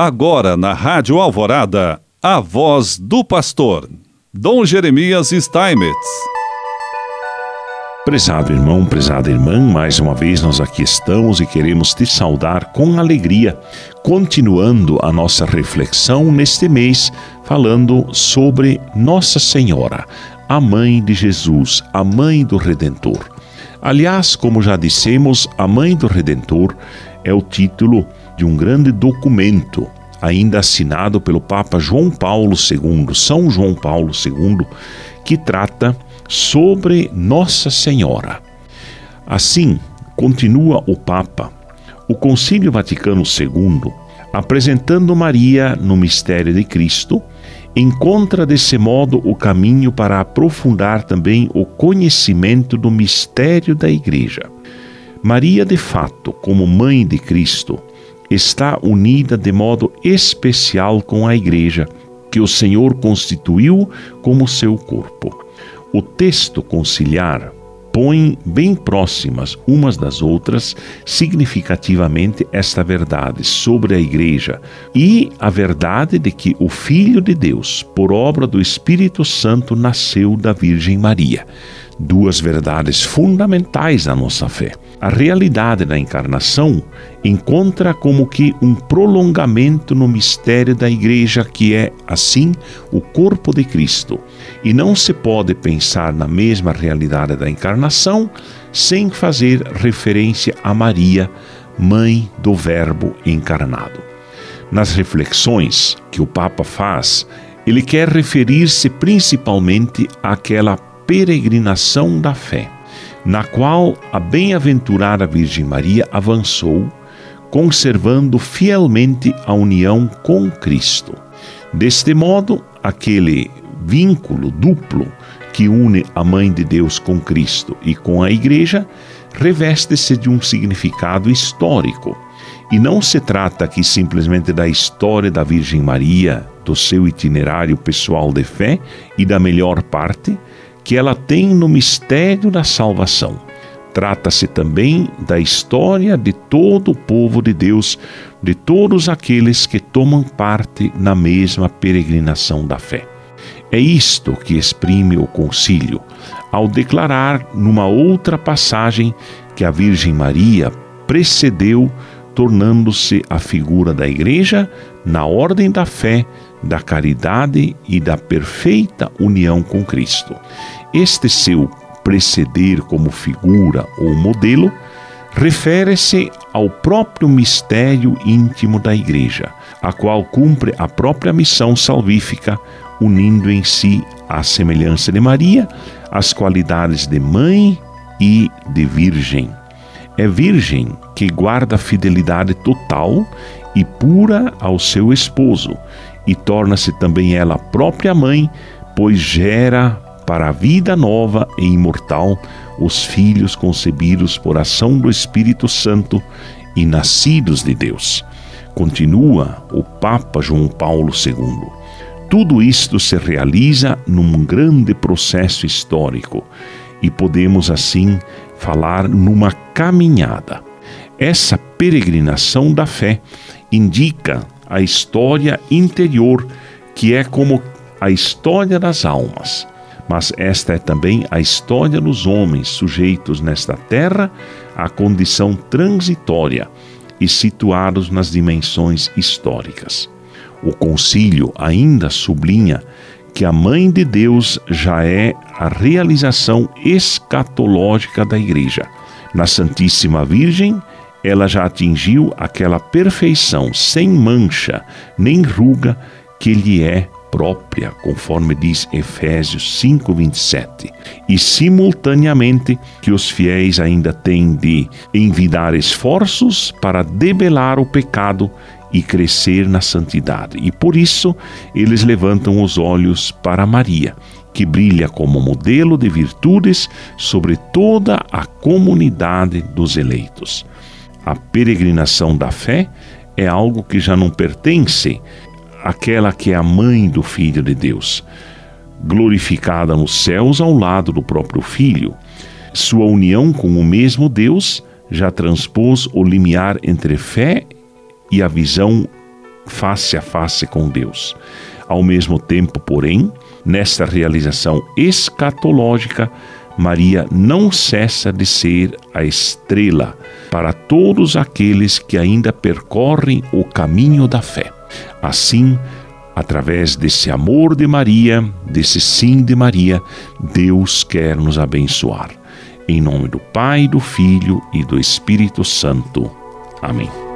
Agora na Rádio Alvorada, a voz do pastor, Dom Jeremias Steinmetz. Prezado irmão, prezada irmã, mais uma vez nós aqui estamos e queremos te saudar com alegria, continuando a nossa reflexão neste mês, falando sobre Nossa Senhora, a mãe de Jesus, a mãe do Redentor. Aliás, como já dissemos, a mãe do Redentor é o título de um grande documento, ainda assinado pelo Papa João Paulo II, São João Paulo II, que trata sobre Nossa Senhora. Assim, continua o Papa, o Concílio Vaticano II, apresentando Maria no mistério de Cristo, encontra desse modo o caminho para aprofundar também o conhecimento do mistério da Igreja. Maria, de fato, como mãe de Cristo, está unida de modo especial com a Igreja, que o Senhor constituiu como seu corpo. O texto conciliar põe bem próximas umas das outras significativamente esta verdade sobre a Igreja e a verdade de que o Filho de Deus, por obra do Espírito Santo, nasceu da Virgem Maria duas verdades fundamentais da nossa fé. A realidade da encarnação encontra como que um prolongamento no mistério da Igreja, que é, assim, o corpo de Cristo. E não se pode pensar na mesma realidade da encarnação sem fazer referência a Maria, mãe do Verbo encarnado. Nas reflexões que o Papa faz, ele quer referir-se principalmente àquela peregrinação da fé, na qual a bem-aventurada Virgem Maria avançou, conservando fielmente a união com Cristo. Deste modo, aquele vínculo duplo que une a Mãe de Deus com Cristo e com a Igreja reveste-se de um significado histórico. E não se trata aqui simplesmente da história da Virgem Maria, do seu itinerário pessoal de fé e da melhor parte, que ela tem no mistério da salvação. Trata-se também da história de todo o povo de Deus, de todos aqueles que tomam parte na mesma peregrinação da fé. É isto que exprime o concílio, ao declarar numa outra passagem que a Virgem Maria precedeu, tornando-se a figura da Igreja na ordem da fé, da caridade e da perfeita união com Cristo. Este seu preceder como figura ou modelo refere-se ao próprio mistério íntimo da Igreja, a qual cumpre a própria missão salvífica, unindo em si a semelhança de Maria as qualidades de mãe e de virgem. É virgem que guarda fidelidade total e pura ao seu esposo e torna-se também ela própria mãe, pois gera para a vida nova e imortal os filhos concebidos por ação do Espírito Santo e nascidos de Deus. Continua o Papa João Paulo II. Tudo isto se realiza num grande processo histórico e podemos assim falar numa caminhada. Essa peregrinação da fé indica a história interior, que é como a história das almas mas esta é também a história dos homens sujeitos nesta terra à condição transitória e situados nas dimensões históricas. O concílio ainda sublinha que a Mãe de Deus já é a realização escatológica da Igreja. Na Santíssima Virgem, ela já atingiu aquela perfeição sem mancha nem ruga que lhe é própria, conforme diz Efésios 5:27, e simultaneamente que os fiéis ainda têm de envidar esforços para debelar o pecado e crescer na santidade. E por isso eles levantam os olhos para Maria, que brilha como modelo de virtudes sobre toda a comunidade dos eleitos. A peregrinação da fé é algo que já não pertence aquela que é a mãe do Filho de Deus, glorificada nos céus ao lado do próprio Filho. Sua união com o mesmo Deus já transpôs o limiar entre fé e a visão face a face com Deus. Ao mesmo tempo, porém, nesta realização escatológica, Maria não cessa de ser a estrela para todos aqueles que ainda percorrem o caminho da fé. Assim, através desse amor de Maria, desse sim de Maria, Deus quer nos abençoar. Em nome do Pai, do Filho e do Espírito Santo. Amém.